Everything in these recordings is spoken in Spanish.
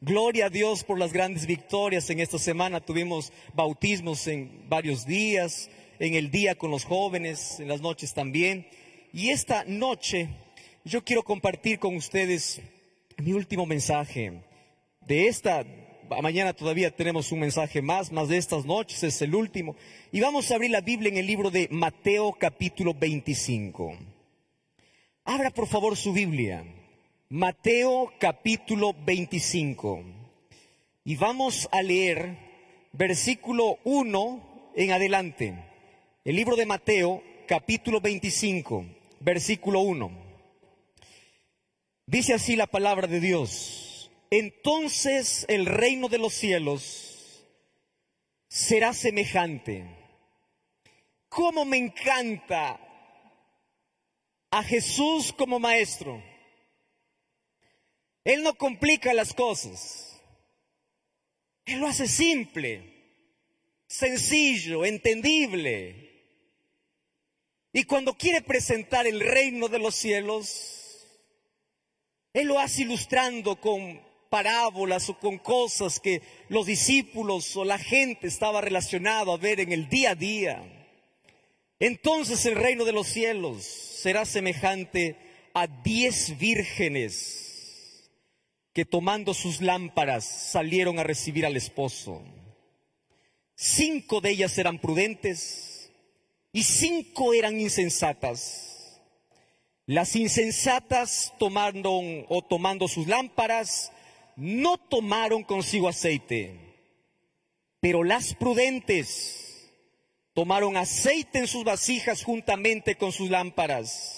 Gloria a Dios por las grandes victorias. En esta semana tuvimos bautismos en varios días, en el día con los jóvenes, en las noches también. Y esta noche yo quiero compartir con ustedes mi último mensaje. De esta mañana todavía tenemos un mensaje más, más de estas noches es el último. Y vamos a abrir la Biblia en el libro de Mateo capítulo 25. Abra por favor su Biblia. Mateo capítulo 25. Y vamos a leer versículo 1 en adelante. El libro de Mateo capítulo 25, versículo 1. Dice así la palabra de Dios. Entonces el reino de los cielos será semejante. ¿Cómo me encanta a Jesús como maestro? Él no complica las cosas. Él lo hace simple, sencillo, entendible. Y cuando quiere presentar el reino de los cielos, Él lo hace ilustrando con parábolas o con cosas que los discípulos o la gente estaba relacionado a ver en el día a día. Entonces el reino de los cielos será semejante a diez vírgenes que tomando sus lámparas salieron a recibir al esposo. Cinco de ellas eran prudentes y cinco eran insensatas. Las insensatas tomaron o tomando sus lámparas no tomaron consigo aceite, pero las prudentes tomaron aceite en sus vasijas juntamente con sus lámparas.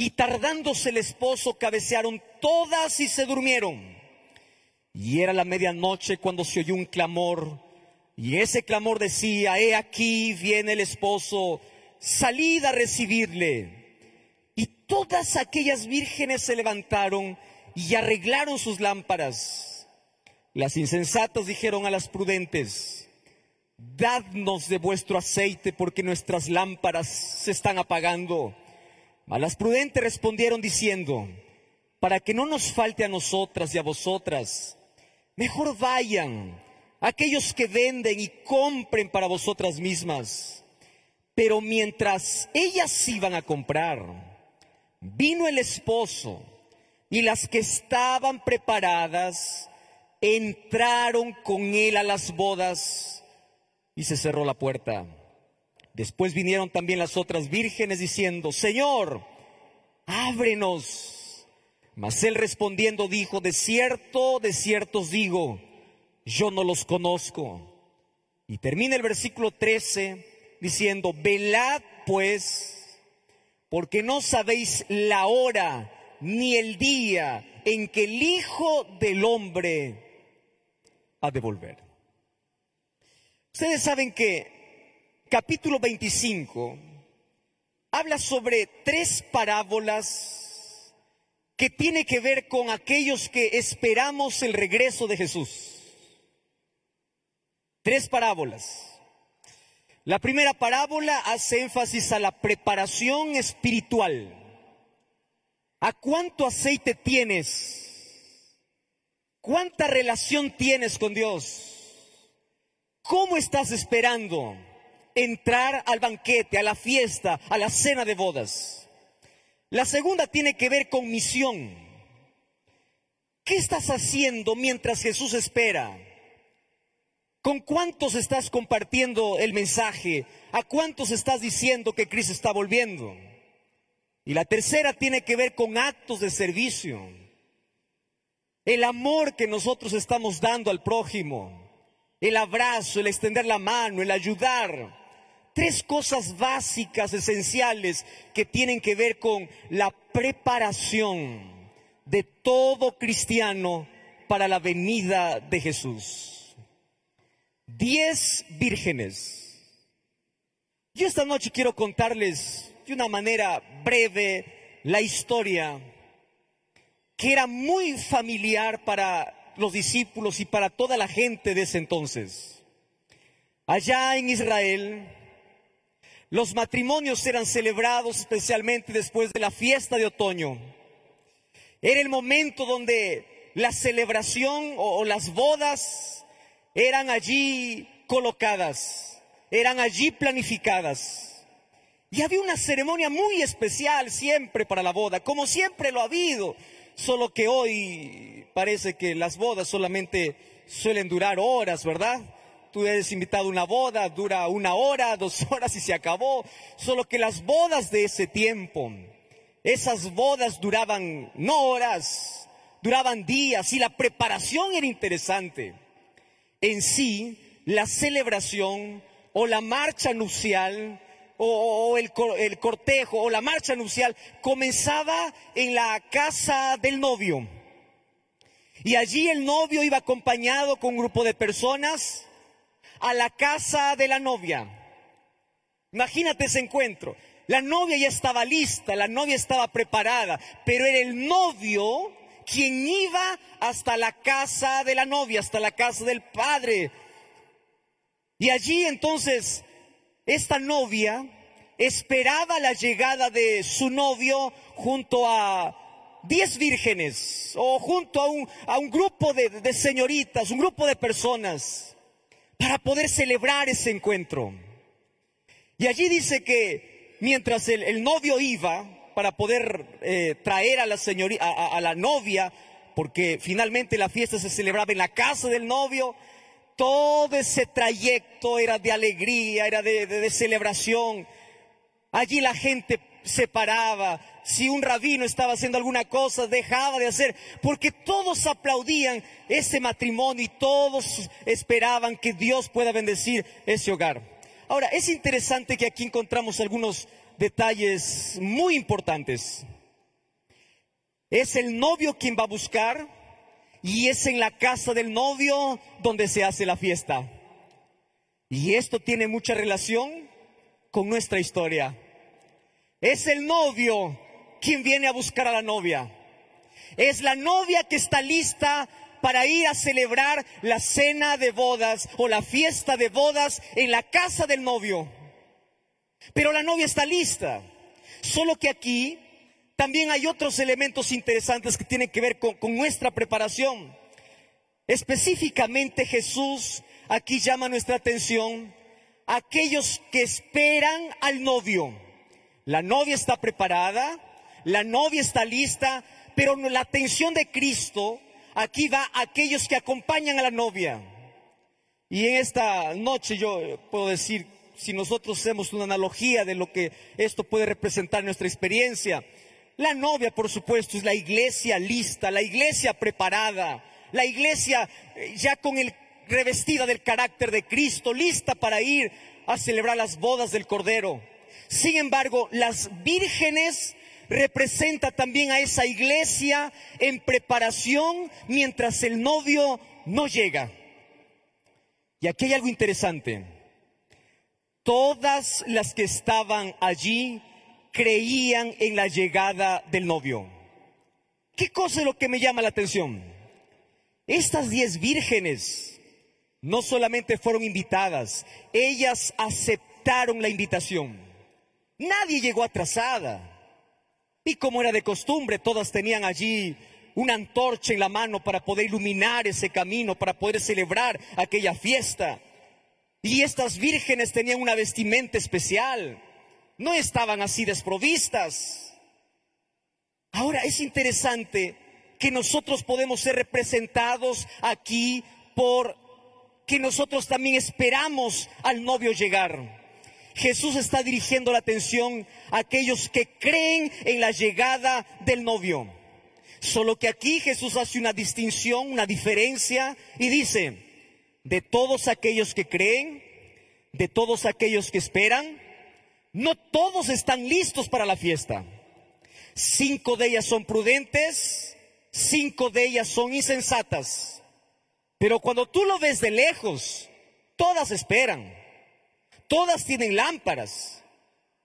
Y tardándose el esposo, cabecearon todas y se durmieron. Y era la medianoche cuando se oyó un clamor. Y ese clamor decía, he aquí viene el esposo, salid a recibirle. Y todas aquellas vírgenes se levantaron y arreglaron sus lámparas. Las insensatas dijeron a las prudentes, dadnos de vuestro aceite porque nuestras lámparas se están apagando. A las prudentes respondieron diciendo, para que no nos falte a nosotras y a vosotras, mejor vayan aquellos que venden y compren para vosotras mismas. Pero mientras ellas iban a comprar, vino el esposo y las que estaban preparadas entraron con él a las bodas y se cerró la puerta. Después vinieron también las otras vírgenes diciendo, Señor, ábrenos. Mas él respondiendo dijo, de cierto, de cierto os digo, yo no los conozco. Y termina el versículo 13 diciendo, velad pues, porque no sabéis la hora ni el día en que el Hijo del Hombre ha de volver. Ustedes saben que capítulo 25 habla sobre tres parábolas que tiene que ver con aquellos que esperamos el regreso de Jesús. Tres parábolas. La primera parábola hace énfasis a la preparación espiritual. ¿A cuánto aceite tienes? ¿Cuánta relación tienes con Dios? ¿Cómo estás esperando? Entrar al banquete, a la fiesta, a la cena de bodas. La segunda tiene que ver con misión. ¿Qué estás haciendo mientras Jesús espera? ¿Con cuántos estás compartiendo el mensaje? ¿A cuántos estás diciendo que Cristo está volviendo? Y la tercera tiene que ver con actos de servicio. El amor que nosotros estamos dando al prójimo. El abrazo, el extender la mano, el ayudar tres cosas básicas, esenciales, que tienen que ver con la preparación de todo cristiano para la venida de Jesús. Diez vírgenes. Yo esta noche quiero contarles de una manera breve la historia que era muy familiar para los discípulos y para toda la gente de ese entonces. Allá en Israel, los matrimonios eran celebrados especialmente después de la fiesta de otoño. Era el momento donde la celebración o, las bodas eran allí colocadas, eran allí planificadas. Y había una ceremonia muy especial siempre para la boda, como siempre lo ha habido, solo que hoy parece que las bodas solamente suelen durar horas, ¿verdad? Tú eres invitado a una boda, dura una hora, dos horas y se acabó. Solo que las bodas de ese tiempo, esas bodas duraban no horas, duraban días y la preparación era interesante. En sí, la celebración o la marcha nupcial o, el, el cortejo o la marcha nupcial comenzaba en la casa del novio. Y allí el novio iba acompañado con un grupo de personas a la casa de la novia. Imagínate ese encuentro. La novia ya estaba lista, la novia estaba preparada, pero era el novio quien iba hasta la casa de la novia, hasta la casa del padre. Y allí entonces esta novia esperaba la llegada de su novio junto a diez vírgenes o junto a un, a un grupo de, de señoritas, un grupo de personas, para poder celebrar ese encuentro. Y allí dice que mientras el, novio iba para poder eh, traer a la, a, la novia, porque finalmente la fiesta se celebraba en la casa del novio, todo ese trayecto era de alegría, era de celebración. Allí la gente se paraba, si un rabino estaba haciendo alguna cosa, dejaba de hacer, porque todos aplaudían ese matrimonio y todos esperaban que Dios pueda bendecir ese hogar. Ahora, es interesante que aquí encontramos algunos detalles muy importantes. Es el novio quien va a buscar y es en la casa del novio donde se hace la fiesta. Y esto tiene mucha relación con nuestra historia. Es el novio quien viene a buscar a la novia. Es la novia que está lista para ir a celebrar la cena de bodas o la fiesta de bodas en la casa del novio. Pero la novia está lista. Solo que aquí también hay otros elementos interesantes que tienen que ver con, con nuestra preparación. Específicamente Jesús aquí llama nuestra atención a aquellos que esperan al novio. La novia está preparada, la novia está lista, pero la atención de Cristo aquí va a aquellos que acompañan a la novia. Y en esta noche yo puedo decir, si nosotros hacemos una analogía de lo que esto puede representar en nuestra experiencia, la novia, por supuesto, es la iglesia lista, la iglesia preparada, la iglesia eh, ya con el revestida del carácter de Cristo, lista para ir a celebrar las bodas del Cordero. Sin embargo, las vírgenes representa también a esa iglesia en preparación mientras el novio no llega. Y aquí hay algo interesante. Todas las que estaban allí creían en la llegada del novio. ¿Qué cosa es lo que me llama la atención? Estas diez vírgenes no solamente fueron invitadas, ellas aceptaron la invitación. Nadie llegó atrasada. Y como era de costumbre, todas tenían allí una antorcha en la mano para poder iluminar ese camino, para poder celebrar aquella fiesta. Y estas vírgenes tenían una vestimenta especial. No estaban así desprovistas. Ahora es interesante que nosotros podemos ser representados aquí por que nosotros también esperamos al novio llegar. Jesús está dirigiendo la atención a aquellos que creen en la llegada del novio. Solo que aquí Jesús hace una distinción, una diferencia y dice, de todos aquellos que creen, de todos aquellos que esperan, no todos están listos para la fiesta. Cinco de ellas son prudentes, cinco de ellas son insensatas. Pero cuando tú lo ves de lejos, todas esperan. Todas tienen lámparas.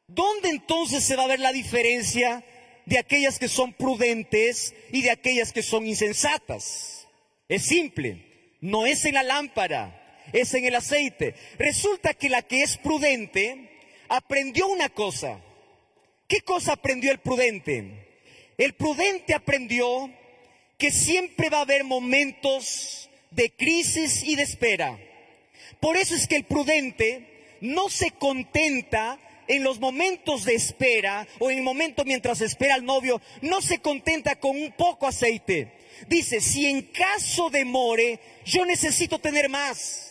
¿Dónde entonces se va a ver la diferencia de aquellas que son prudentes y de aquellas que son insensatas? Es simple, no es en la lámpara, es en el aceite. Resulta que la que es prudente aprendió una cosa. ¿Qué cosa aprendió el prudente? El prudente aprendió que siempre va a haber momentos de crisis y de espera. Por eso es que el prudente no se contenta en los momentos de espera o en el momento mientras espera al novio, no se contenta con un poco aceite. Dice, si en caso de more, yo necesito tener más.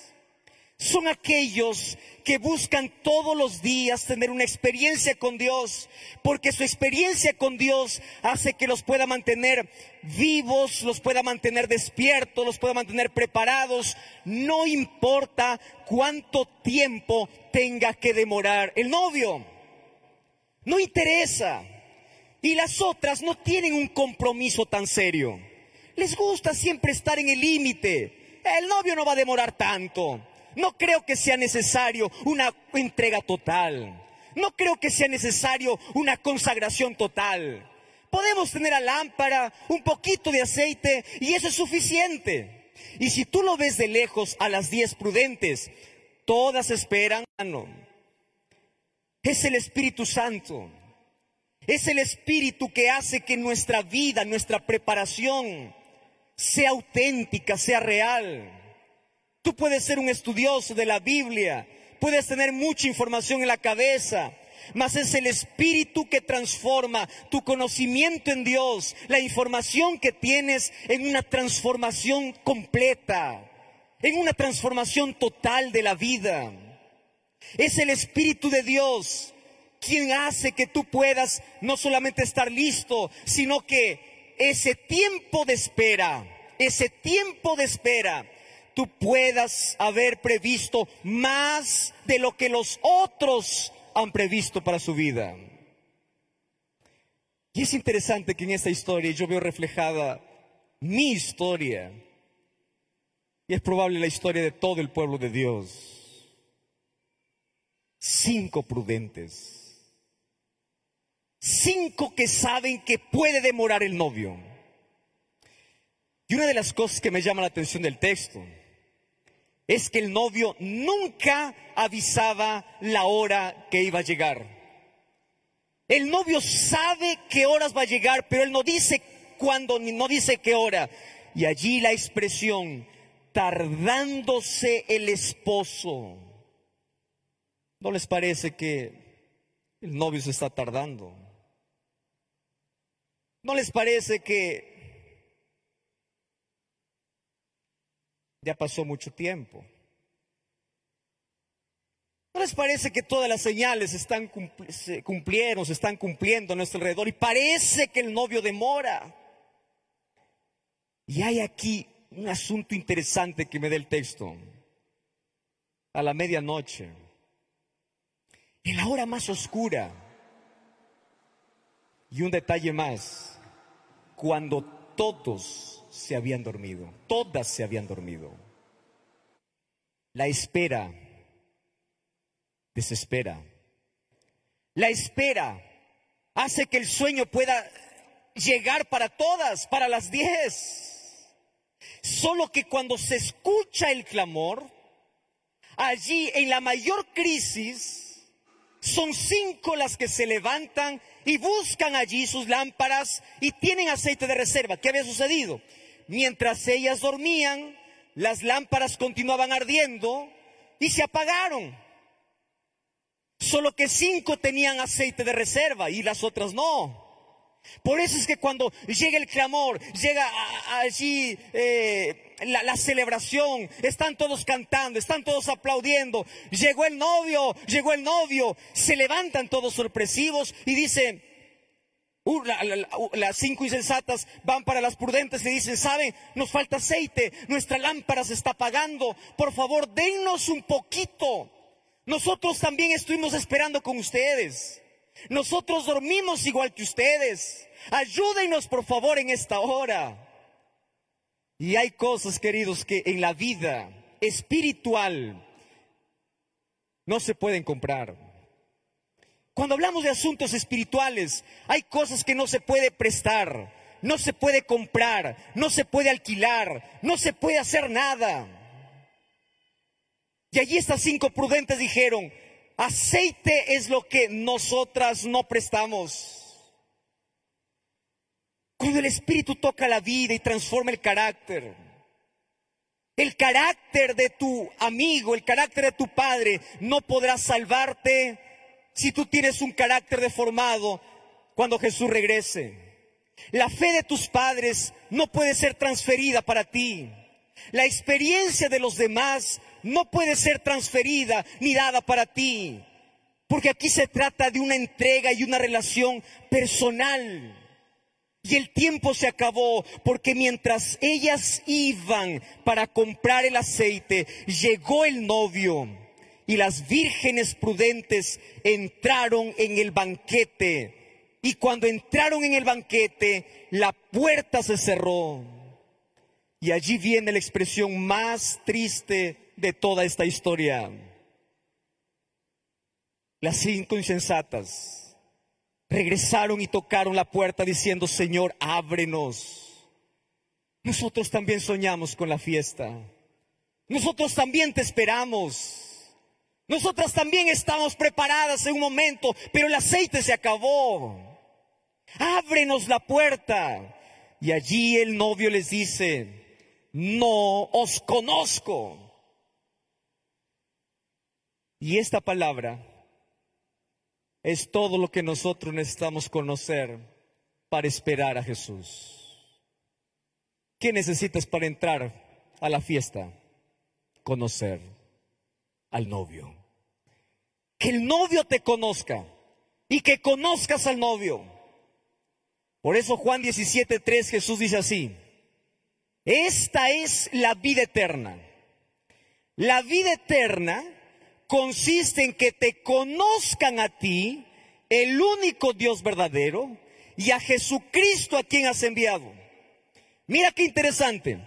Son aquellos que buscan todos los días tener una experiencia con Dios, porque su experiencia con Dios hace que los pueda mantener vivos, los pueda mantener despiertos, los pueda mantener preparados, no importa cuánto tiempo tenga que demorar el novio. No interesa. Y las otras no tienen un compromiso tan serio. Les gusta siempre estar en el límite. El novio no va a demorar tanto. No creo que sea necesario una entrega total. No creo que sea necesario una consagración total. Podemos tener a lámpara, un poquito de aceite y eso es suficiente. Y si tú lo ves de lejos a las diez prudentes, todas esperan. Es el Espíritu Santo. Es el Espíritu que hace que nuestra vida, nuestra preparación sea auténtica, sea real. Tú puedes ser un estudioso de la Biblia, puedes tener mucha información en la cabeza, mas es el Espíritu que transforma tu conocimiento en Dios, la información que tienes en una transformación completa, en una transformación total de la vida. Es el Espíritu de Dios quien hace que tú puedas no solamente estar listo, sino que ese tiempo de espera, ese tiempo de espera, tú puedas haber previsto más de lo que los otros han previsto para su vida. Y es interesante que en esta historia yo veo reflejada mi historia. Y es probable la historia de todo el pueblo de Dios. Cinco prudentes. Cinco que saben que puede demorar el novio. Y una de las cosas que me llama la atención del texto es que el novio nunca avisaba la hora que iba a llegar. El novio sabe qué horas va a llegar, pero él no dice cuándo, ni no dice qué hora. Y allí la expresión, tardándose el esposo. ¿No les parece que el novio se está tardando? ¿No les parece que Ya pasó mucho tiempo. ¿No les parece que todas las señales están se cumplieron, se están cumpliendo a nuestro alrededor y parece que el novio demora? Y hay aquí un asunto interesante que me da el texto. A la medianoche, en la hora más oscura, y un detalle más, cuando todos se habían dormido, todas se habían dormido. La espera desespera. La espera hace que el sueño pueda llegar para todas, para las diez. Solo que cuando se escucha el clamor, allí en la mayor crisis, son cinco las que se levantan y buscan allí sus lámparas y tienen aceite de reserva. ¿Qué había sucedido? Mientras ellas dormían, las lámparas continuaban ardiendo y se apagaron. Solo que cinco tenían aceite de reserva y las otras no. Por eso es que cuando llega el clamor, llega allí eh, la, celebración, están todos cantando, están todos aplaudiendo, llegó el novio, llegó el novio, se levantan todos sorpresivos y dicen, Uh, las cinco insensatas van para las prudentes y dicen, ¿saben? Nos falta aceite, nuestra lámpara se está apagando, por favor, dennos un poquito. Nosotros también estuvimos esperando con ustedes. Nosotros dormimos igual que ustedes. Ayúdenos, por favor, en esta hora. Y hay cosas, queridos, que en la vida espiritual no se pueden comprar. Cuando hablamos de asuntos espirituales, hay cosas que no se puede prestar, no se puede comprar, no se puede alquilar, no se puede hacer nada. Y allí estas cinco prudentes dijeron, aceite es lo que nosotras no prestamos. Cuando el Espíritu toca la vida y transforma el carácter. El carácter de tu amigo, el carácter de tu padre no podrá salvarte si tú tienes un carácter deformado cuando Jesús regrese. La fe de tus padres no puede ser transferida para ti. La experiencia de los demás no puede ser transferida ni dada para ti. Porque aquí se trata de una entrega y una relación personal. Y el tiempo se acabó porque mientras ellas iban para comprar el aceite, llegó el novio y las vírgenes prudentes entraron en el banquete. Y cuando entraron en el banquete, la puerta se cerró. Y allí viene la expresión más triste de toda esta historia. Las cinco insensatas regresaron y tocaron la puerta diciendo, Señor, ábrenos. Nosotros también soñamos con la fiesta. Nosotros también te esperamos. Nosotras también estamos preparadas en un momento, pero el aceite se acabó. Ábrenos la puerta. Y allí el novio les dice, no os conozco. Y esta palabra es todo lo que nosotros necesitamos conocer para esperar a Jesús. ¿Qué necesitas para entrar a la fiesta? Conocer al novio. Que el novio te conozca y que conozcas al novio. Por eso Juan 17:3 Jesús dice así: Esta es la vida eterna. La vida eterna consiste en que te conozcan a ti, el único Dios verdadero, y a Jesucristo a quien has enviado. Mira qué interesante.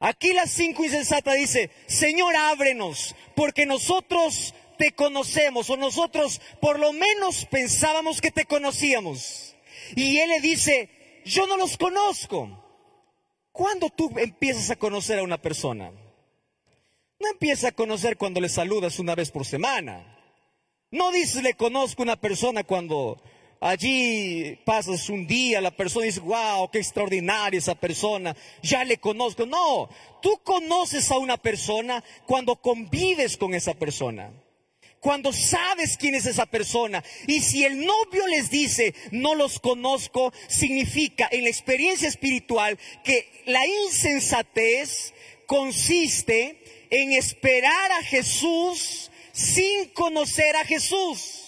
Aquí las cinco insensatas dice, Señor, ábrenos, porque nosotros te conocemos, o nosotros por lo menos pensábamos que te conocíamos. Y él le dice, yo no los conozco. ¿Cuándo tú empiezas a conocer a una persona? No empieza a conocer cuando le saludas una vez por semana. No dices le conozco a una persona cuando allí pasas un día, la persona dice, wow, qué extraordinaria esa persona, ya le conozco. No, tú conoces a una persona cuando convives con esa persona. Cuando sabes quién es esa persona. Y si el novio les dice, no los conozco, significa en la experiencia espiritual que la insensatez consiste en esperar a Jesús sin conocer a Jesús,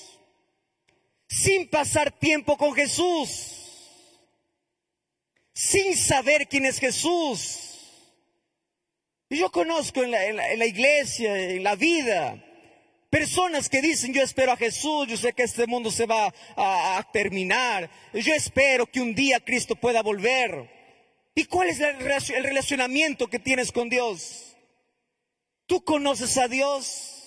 sin pasar tiempo con Jesús, sin saber quién es Jesús. Yo conozco en la, iglesia, en la vida, Personas que dicen, yo espero a Jesús, yo sé que este mundo se va a, a, terminar, yo espero que un día Cristo pueda volver. ¿Y cuál es el relacionamiento que tienes con Dios? ¿Tú conoces a Dios?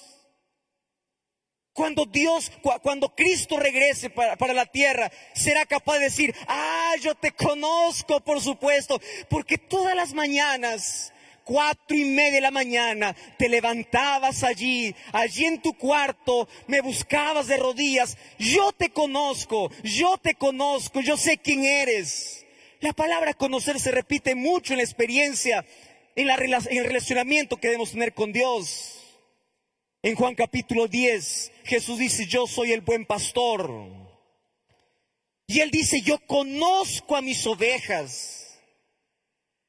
Cuando Dios, cuando Cristo regrese para, para, la tierra, será capaz de decir, ah, yo te conozco, por supuesto, porque todas las mañanas, cuatro y media de la mañana, te levantabas allí, allí en tu cuarto, me buscabas de rodillas, yo te conozco, yo te conozco, yo sé quién eres. La palabra conocer se repite mucho en la experiencia en, el relacionamiento que debemos tener con Dios. En Juan capítulo 10, Jesús dice, yo soy el buen pastor. Y él dice, yo conozco a mis ovejas.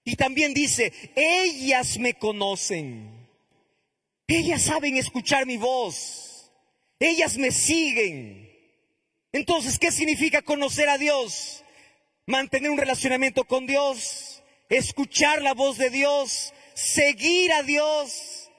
Y también dice, ellas me conocen. Ellas saben escuchar mi voz. Ellas me siguen. Entonces, ¿qué significa conocer a Dios? Mantener un relacionamiento con Dios escuchar la voz de Dios, seguir a Dios,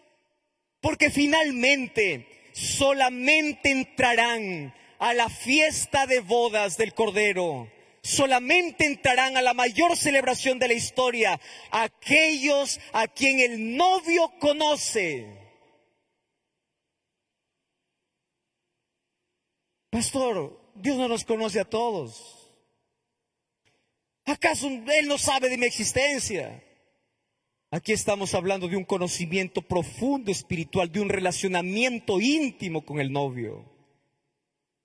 porque finalmente solamente entrarán a la fiesta de bodas del Cordero. Solamente entrarán a la mayor celebración de la historia aquellos a quien el novio conoce. Pastor, Dios no nos conoce a todos. ¿Acaso Él no sabe de mi existencia? Aquí estamos hablando de un conocimiento profundo espiritual, de un relacionamiento íntimo con el novio.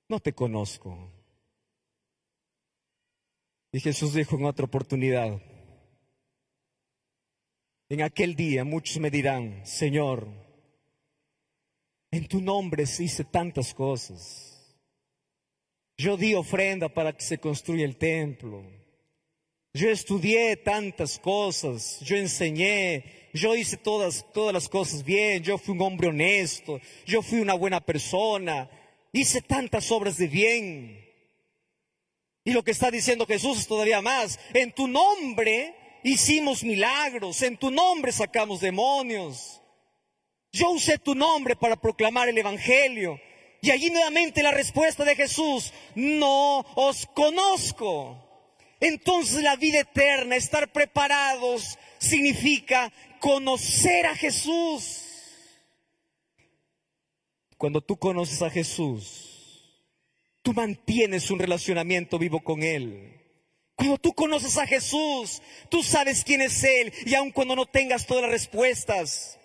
No te conozco. Y Jesús dijo en otra oportunidad, en aquel día muchos me dirán, Señor, en tu nombre se hice tantas cosas. Yo di ofrenda para que se construya el templo. Yo estudié tantas cosas, yo enseñé, yo hice todas, todas las cosas bien, yo fui un hombre honesto, yo fui una buena persona, hice tantas obras de bien. Y lo que está diciendo Jesús es todavía más, en tu nombre hicimos milagros, en tu nombre sacamos demonios. Yo usé tu nombre para proclamar el Evangelio. Y allí nuevamente la respuesta de Jesús, no os conozco. Entonces la vida eterna, estar preparados, significa conocer a Jesús. Cuando tú conoces a Jesús, tú mantienes un relacionamiento vivo con Él. Cuando tú conoces a Jesús, tú sabes quién es Él y aun cuando no tengas todas las respuestas,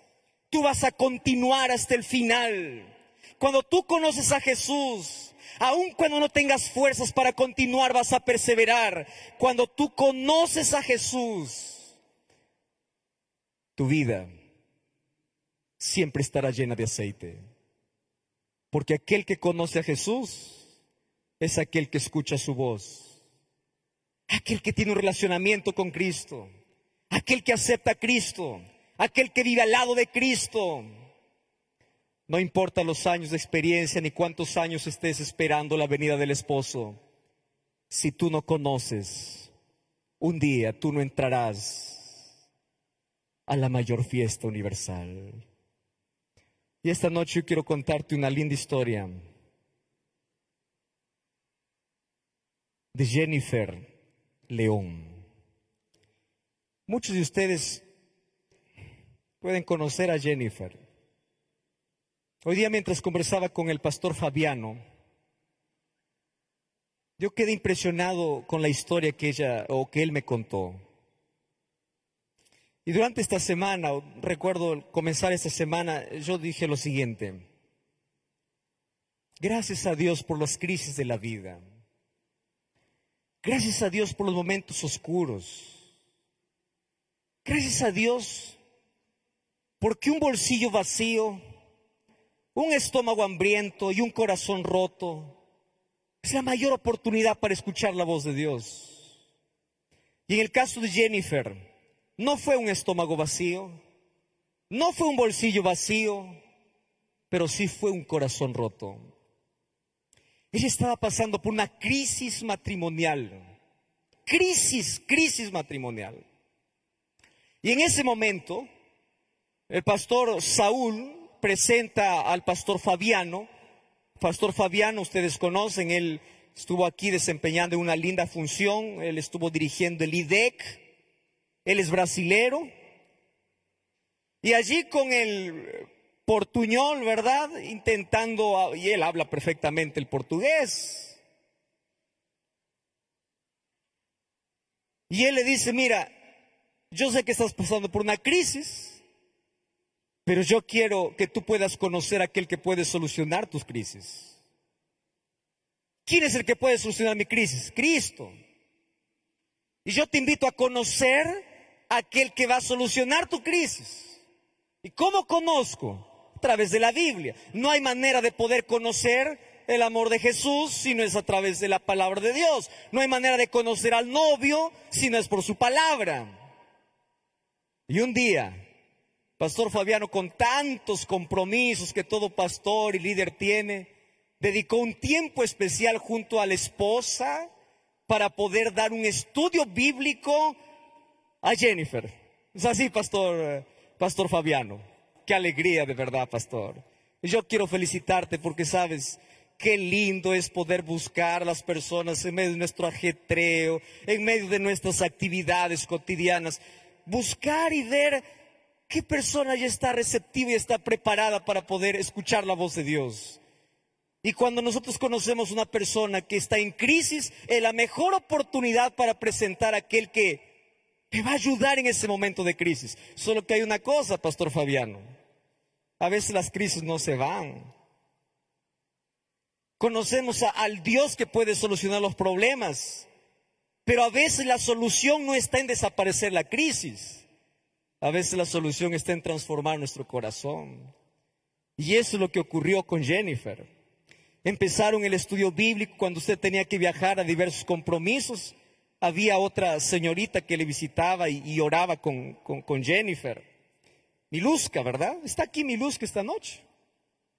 tú vas a continuar hasta el final. Cuando tú conoces a Jesús, aun cuando no tengas fuerzas para continuar, vas a perseverar. Cuando tú conoces a Jesús, tu vida siempre estará llena de aceite. Porque aquel que conoce a Jesús es aquel que escucha su voz. Aquel que tiene un relacionamiento con Cristo. Aquel que acepta a Cristo. Aquel que vive al lado de Cristo no importa los años de experiencia ni cuántos años estés esperando la venida del esposo. Si tú no conoces, un día tú no entrarás a la mayor fiesta universal. Y esta noche yo quiero contarte una linda historia de Jennifer León. Muchos de ustedes pueden conocer a Jennifer. Hoy día mientras conversaba con el pastor Fabiano, yo quedé impresionado con la historia que ella o que él me contó. Y durante esta semana, recuerdo comenzar esta semana, yo dije lo siguiente. Gracias a Dios por las crisis de la vida. Gracias a Dios por los momentos oscuros. Gracias a Dios porque un bolsillo vacío un estómago hambriento y un corazón roto es la mayor oportunidad para escuchar la voz de Dios. Y en el caso de Jennifer, no fue un estómago vacío, no fue un bolsillo vacío, pero sí fue un corazón roto. Ella estaba pasando por una crisis matrimonial, crisis, crisis matrimonial. Y en ese momento, el pastor Saúl presenta al pastor Fabiano. Pastor Fabiano, ustedes conocen, él estuvo aquí desempeñando una linda función, él estuvo dirigiendo el IDEC, él es brasilero. Y allí con el portuñol, ¿verdad? Intentando, y él habla perfectamente el portugués. Y él le dice, mira, yo sé que estás pasando por una crisis, pero yo quiero que tú puedas conocer a aquel que puede solucionar tus crisis. ¿Quién es el que puede solucionar mi crisis? Cristo. Y yo te invito a conocer a aquel que va a solucionar tu crisis. ¿Y cómo conozco? A través de la Biblia. No hay manera de poder conocer el amor de Jesús si no es a través de la palabra de Dios. No hay manera de conocer al novio si no es por su palabra. Y un día Pastor Fabiano, con tantos compromisos que todo pastor y líder tiene, dedicó un tiempo especial junto a la esposa para poder dar un estudio bíblico a Jennifer. Es así, pastor, pastor Fabiano. Qué alegría de verdad, pastor. Yo quiero felicitarte porque sabes qué lindo es poder buscar a las personas en medio de nuestro ajetreo, en medio de nuestras actividades cotidianas. Buscar y ver ¿Qué persona ya está receptiva y está preparada para poder escuchar la voz de Dios? Y cuando nosotros conocemos una persona que está en crisis, es la mejor oportunidad para presentar a aquel que, va a ayudar en ese momento de crisis. Solo que hay una cosa, Pastor Fabiano. A veces las crisis no se van. Conocemos al Dios que puede solucionar los problemas, Pero a veces la solución no está en desaparecer la crisis. A veces la solución está en transformar nuestro corazón. Y eso es lo que ocurrió con Jennifer. Empezaron el estudio bíblico cuando usted tenía que viajar a diversos compromisos. Había otra señorita que le visitaba y, oraba con, con, Jennifer. Miluska, ¿verdad? Está aquí Miluska esta noche.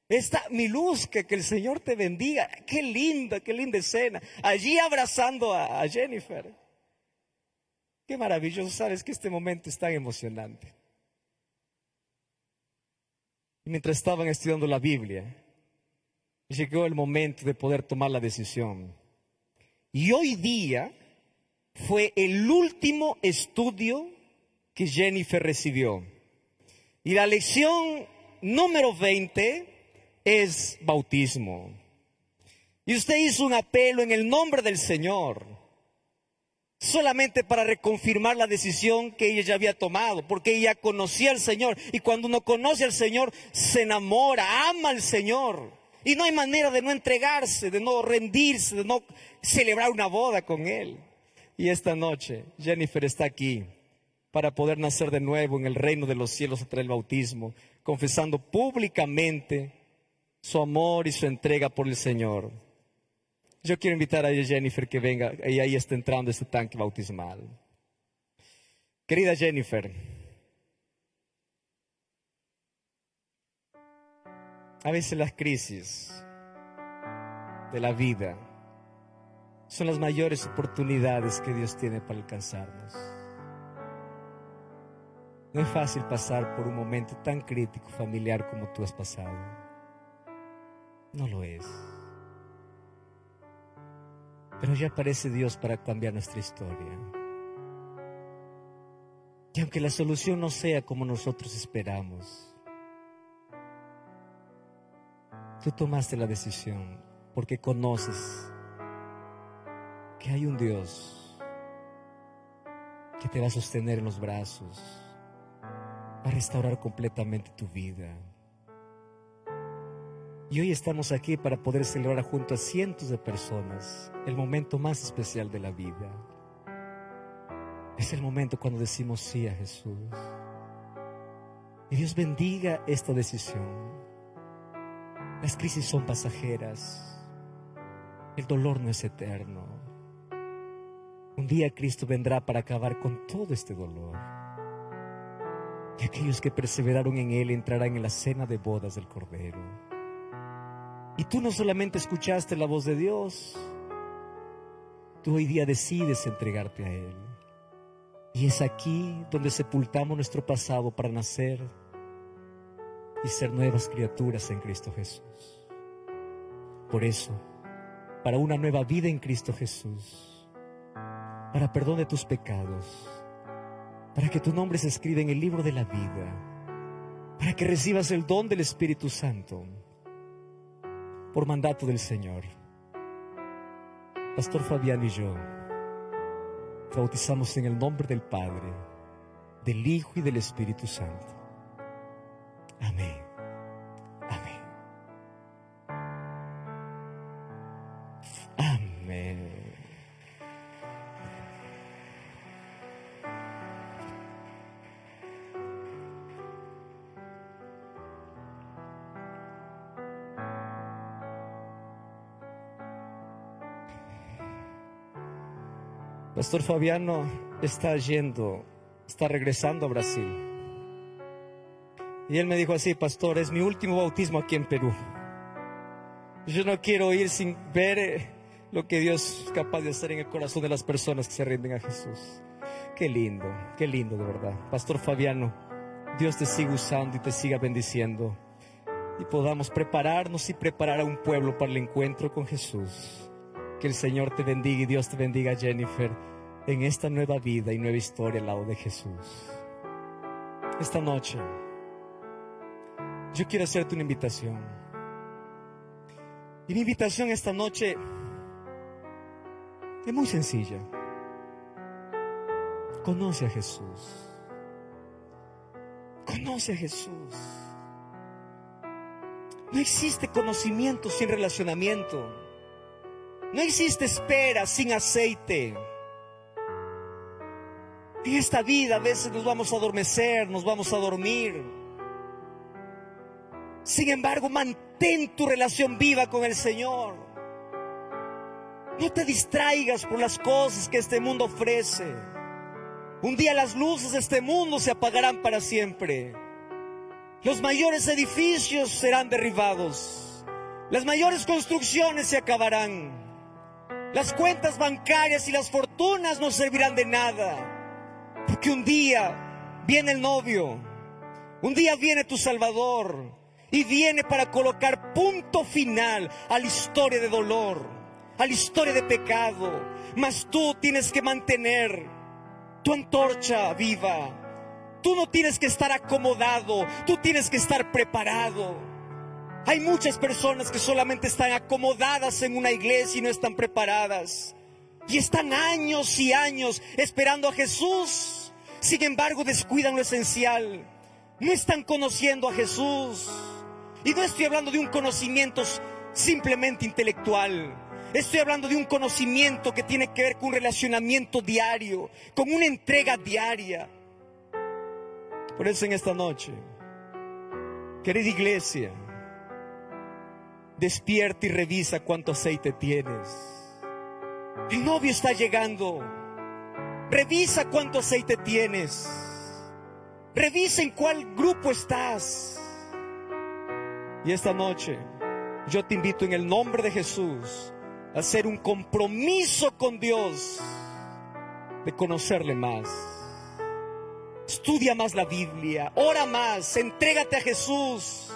Está Miluska, que el Señor te bendiga. Qué linda, qué linda escena. Allí abrazando a Jennifer. Qué maravilloso, sabes que este momento es tan emocionante. Y mientras estaban estudiando la Biblia, llegó el momento de poder tomar la decisión. Y hoy día fue el último estudio que Jennifer recibió. Y la lección número 20 es bautismo. Y usted hizo un apelo en el nombre del Señor, solamente para reconfirmar la decisión que ella ya había tomado, porque ella conocía al Señor. Y cuando uno conoce al Señor, se enamora, ama al Señor. Y no hay manera de no entregarse, de no rendirse, de no celebrar una boda con Él. Y esta noche Jennifer está aquí para poder nacer de nuevo en el reino de los cielos a través del bautismo, confesando públicamente su amor y su entrega por el Señor. Yo quiero invitar a Jennifer que venga, y ahí está entrando este tanque bautismal. Querida Jennifer, a veces las crisis de la vida son las mayores oportunidades que Dios tiene para alcanzarnos. No es fácil pasar por un momento tan crítico familiar como tú has pasado. No lo es. Pero ya aparece Dios para cambiar nuestra historia. Y aunque la solución no sea como nosotros esperamos, tú tomaste la decisión porque conoces que hay un Dios que te va a sostener en los brazos, va a restaurar completamente tu vida. Y hoy estamos aquí para poder celebrar junto a cientos de personas el momento más especial de la vida. Es el momento cuando decimos sí a Jesús. Y Dios bendiga esta decisión. Las crisis son pasajeras. El dolor no es eterno. Un día Cristo vendrá para acabar con todo este dolor. Y aquellos que perseveraron en Él entrarán en la cena de bodas del Cordero. Y tú no solamente escuchaste la voz de Dios, tú hoy día decides entregarte a Él. Y es aquí donde sepultamos nuestro pasado para nacer y ser nuevas criaturas en Cristo Jesús. Por eso, para una nueva vida en Cristo Jesús, para perdón de tus pecados, para que tu nombre se escriba en el libro de la vida, para que recibas el don del Espíritu Santo, por mandato del Señor. Pastor Fabián y yo bautizamos en el nombre del Padre, del Hijo y del Espíritu Santo. Amén. Pastor Fabiano está yendo, está regresando a Brasil. Y él me dijo así, pastor, es mi último bautismo aquí en Perú. Yo no quiero ir sin ver eh, lo que Dios es capaz de hacer en el corazón de las personas que se rinden a Jesús. Qué lindo, qué lindo de verdad. Pastor Fabiano, Dios te siga usando y te siga bendiciendo. Y podamos prepararnos y preparar a un pueblo para el encuentro con Jesús. Que el Señor te bendiga y Dios te bendiga, Jennifer, en esta nueva vida y nueva historia al lado de Jesús. Esta noche, yo quiero hacerte una invitación. Y mi invitación esta noche es muy sencilla. Conoce a Jesús. Conoce a Jesús. No existe conocimiento sin relacionamiento. No existe espera sin aceite. En esta vida a veces nos vamos a adormecer, nos vamos a dormir. Sin embargo, mantén tu relación viva con el Señor. No te distraigas por las cosas que este mundo ofrece. Un día las luces de este mundo se apagarán para siempre. Los mayores edificios serán derribados. Las mayores construcciones se acabarán. Las cuentas bancarias y las fortunas no servirán de nada. Porque un día viene el novio. Un día viene tu Salvador. Y viene para colocar punto final a la historia de dolor, a la historia de pecado. Mas tú tienes que mantener tu antorcha viva Tú no tienes que estar acomodado, tú tienes que estar preparado. Hay muchas personas que solamente están acomodadas en una iglesia y no están preparadas. Y están años y años esperando a Jesús. Sin embargo, descuidan lo esencial. No están conociendo a Jesús. Y no estoy hablando de un conocimiento simplemente intelectual. Estoy hablando de un conocimiento que tiene que ver con un relacionamiento diario, con una entrega diaria. Por eso en esta noche, querida iglesia, despierta y revisa cuánto aceite tienes. El novio está llegando. Revisa cuánto aceite tienes. Revisa en cuál grupo estás. Y esta noche yo te invito en el nombre de Jesús a hacer un compromiso con Dios de conocerle más. Estudia más la Biblia, ora más, entrégate a Jesús.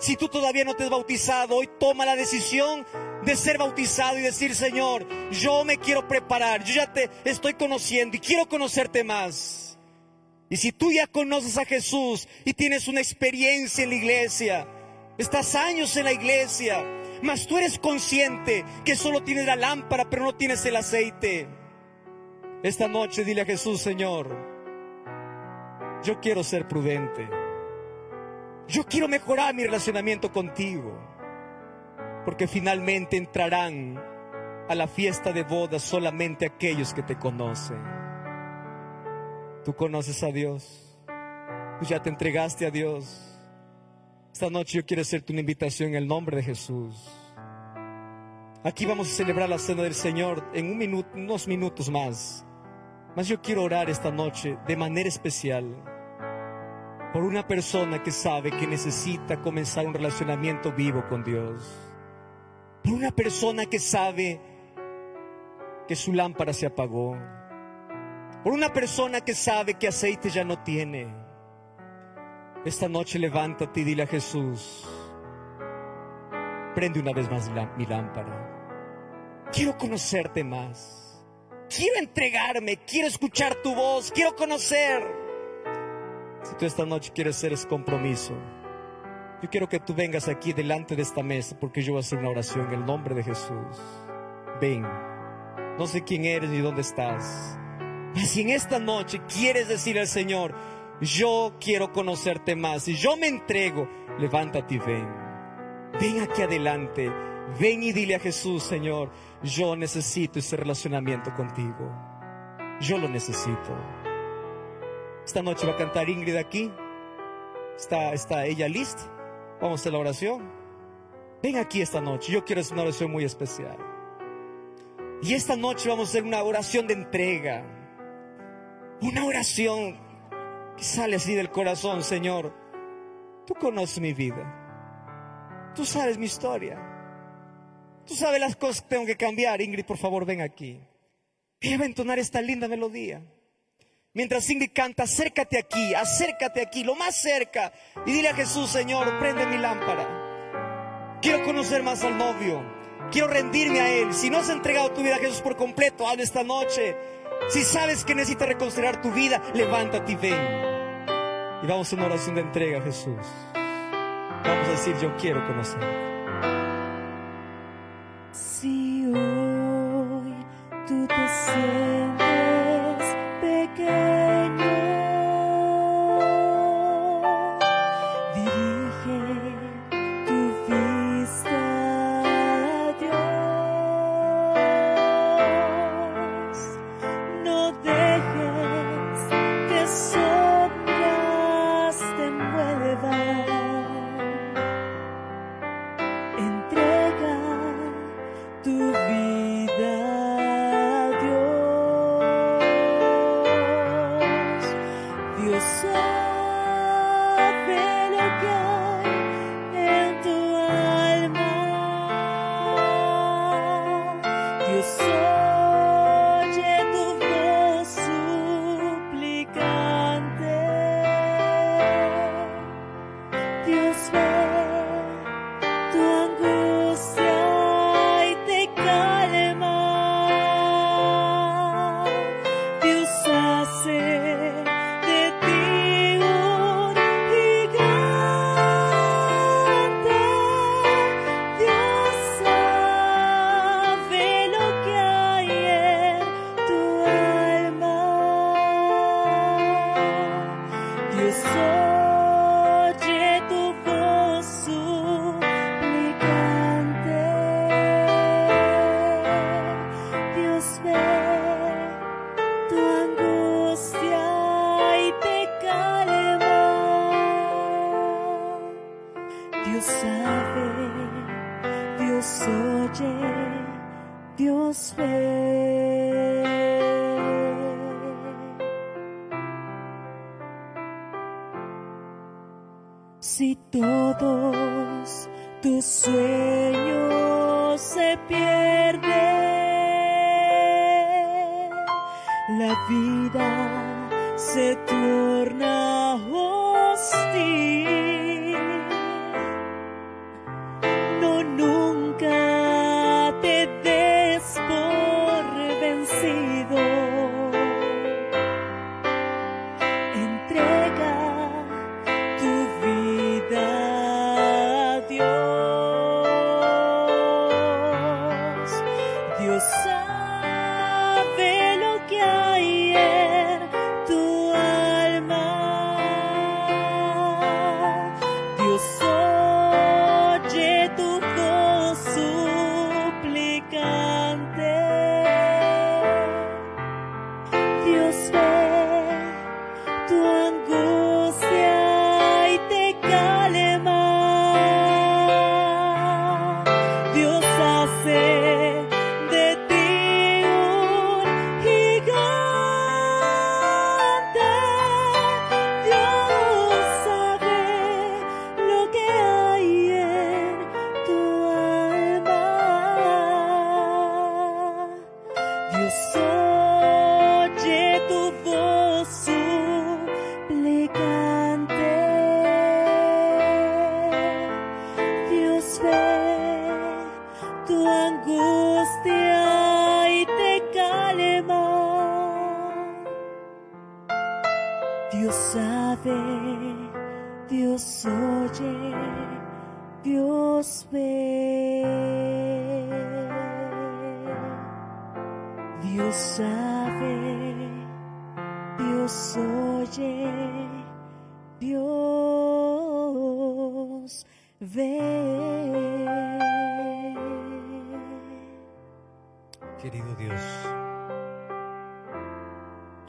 Si tú todavía no te has bautizado, hoy toma la decisión de ser bautizado y decir, Señor, yo me quiero preparar, yo ya te estoy conociendo y quiero conocerte más. Y si tú ya conoces a Jesús y tienes una experiencia en la iglesia, estás años en la iglesia, mas tú eres consciente que solo tienes la lámpara, pero no tienes el aceite. Esta noche dile a Jesús, Señor, yo quiero ser prudente. Yo quiero mejorar mi relacionamiento contigo. Porque finalmente entrarán a la fiesta de bodas solamente aquellos que te conocen. Tú conoces a Dios. Tú ya te entregaste a Dios. Esta noche yo quiero hacerte una invitación en el nombre de Jesús. Aquí vamos a celebrar la cena del Señor en un minuto, unos minutos más. Mas yo quiero orar esta noche de manera especial por una persona que sabe que necesita comenzar un relacionamiento vivo con Dios. Por una persona que sabe que su lámpara se apagó. Por una persona que sabe que aceite ya no tiene. Esta noche levántate y dile a Jesús, prende una vez más mi lámpara. Quiero conocerte más. Quiero entregarme, quiero escuchar tu voz, quiero conocer. Si tú esta noche quieres hacer ese compromiso, yo quiero que tú vengas aquí delante de esta mesa porque yo voy a hacer una oración en el nombre de Jesús. Ven, no sé quién eres ni dónde estás. si en esta noche quieres decir al Señor, yo quiero conocerte más y yo me entrego, levántate y ven. Ven aquí adelante. Ven y dile a Jesús, Señor, yo necesito ese relacionamiento contigo. Yo lo necesito. Esta noche va a cantar Ingrid aquí. ¿Está, está ella lista? Vamos a la oración. Ven aquí esta noche. Yo quiero hacer una oración muy especial. Y esta noche vamos a hacer una oración de entrega. Una oración que sale así del corazón, Señor. Tú conoces mi vida. Tú sabes mi historia. Tú sabes las cosas que tengo que cambiar. Ingrid, por favor, ven aquí. Ella va a entonar esta linda melodía. Mientras Ingrid canta, acércate aquí, acércate aquí, lo más cerca. Y dile a Jesús, Señor, prende mi lámpara. Quiero conocer más al novio. Quiero rendirme a Él. Si no has entregado tu vida a Jesús por completo, habla esta noche. Si sabes que necesitas reconsiderar tu vida, levántate y ven. Y vamos a una oración de entrega a Jesús. Vamos a decir, yo quiero conocer. Si hoy tú te sientes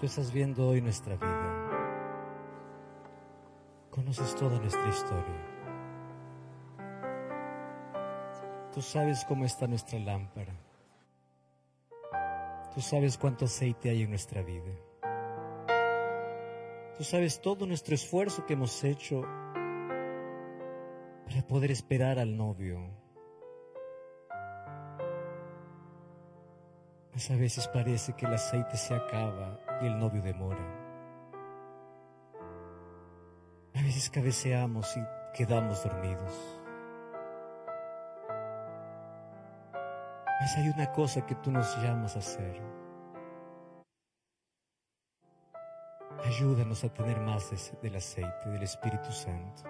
tú estás viendo hoy nuestra vida. Conoces toda nuestra historia. Tú sabes cómo está nuestra lámpara. Tú sabes cuánto aceite hay en nuestra vida. Tú sabes todo nuestro esfuerzo que hemos hecho para poder esperar al novio. Mas a veces parece que el aceite se acaba y el novio demora. A veces cabeceamos y quedamos dormidos. Mas hay una cosa que tú nos llamas a hacer. Ayúdanos a tener más de del aceite del Espíritu Santo.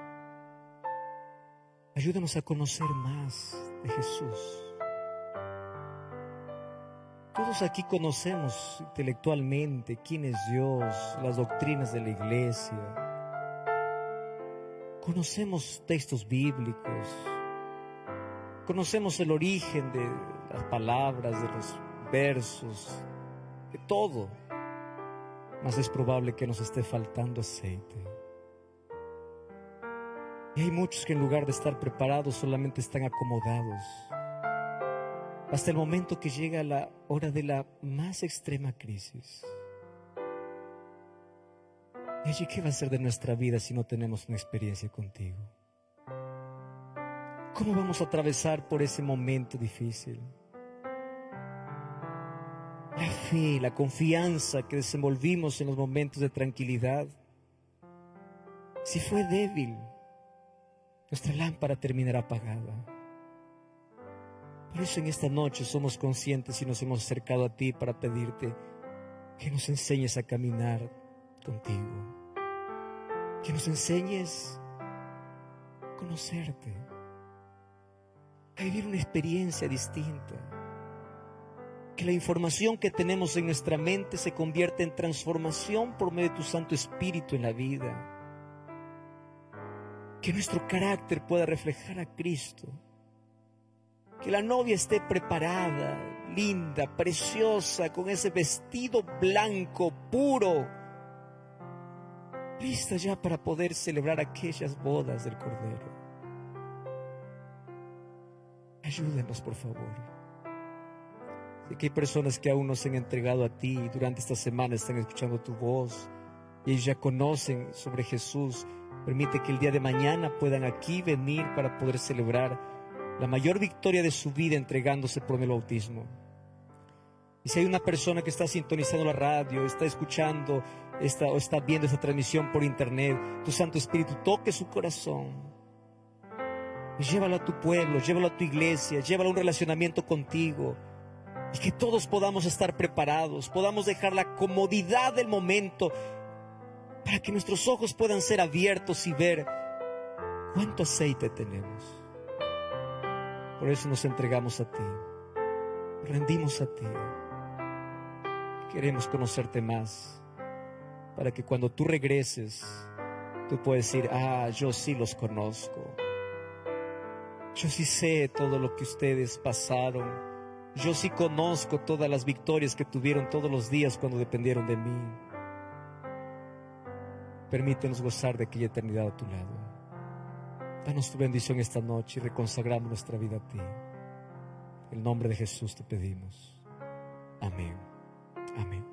Ayúdanos a conocer más de Jesús. Todos aquí conocemos intelectualmente quién es Dios, las doctrinas de la iglesia. Conocemos textos bíblicos. Conocemos el origen de las palabras, de los versos, de todo. Mas es probable que nos esté faltando aceite. Y hay muchos que en lugar de estar preparados solamente están acomodados hasta el momento que llega la hora de la más extrema crisis. ¿Y allí qué va a ser de nuestra vida si no tenemos una experiencia contigo? ¿Cómo vamos a atravesar por ese momento difícil? La fe, la confianza que desenvolvimos en los momentos de tranquilidad, si fue débil, nuestra lámpara terminará apagada. Por eso en esta noche somos conscientes y nos hemos acercado a ti para pedirte que nos enseñes a caminar contigo. Que nos enseñes a conocerte, a vivir una experiencia distinta. Que la información que tenemos en nuestra mente se convierta en transformación por medio de tu Santo Espíritu en la vida. Que nuestro carácter pueda reflejar a Cristo que la novia esté preparada, linda, preciosa, con ese vestido blanco, puro, lista ya para poder celebrar aquellas bodas del Cordero. Ayúdenos, por favor. Sé que hay personas que aún no se han entregado a ti durante esta semana están escuchando tu voz y ellos ya conocen sobre Jesús. Permite que el día de mañana puedan aquí venir para poder celebrar la mayor victoria de su vida entregándose por el bautismo. Y si hay una persona que está sintonizando la radio, está escuchando está, o está viendo esta transmisión por internet, tu Santo Espíritu toque su corazón. Y llévalo a tu pueblo, llévalo a tu iglesia, llévalo a un relacionamiento contigo. Y que todos podamos estar preparados, podamos dejar la comodidad del momento para que nuestros ojos puedan ser abiertos y ver cuánto aceite tenemos. Por eso nos entregamos a ti, rendimos a ti. Queremos conocerte más, para que cuando tú regreses, tú puedas decir, ah, yo sí los conozco. Yo sí sé todo lo que ustedes pasaron. Yo sí conozco todas las victorias que tuvieron todos los días cuando dependieron de mí. Permítenos gozar de aquella eternidad a tu lado. Danos tu bendición esta noche y reconsagramos nuestra vida a ti. En el nombre de Jesús te pedimos. Amén. Amén.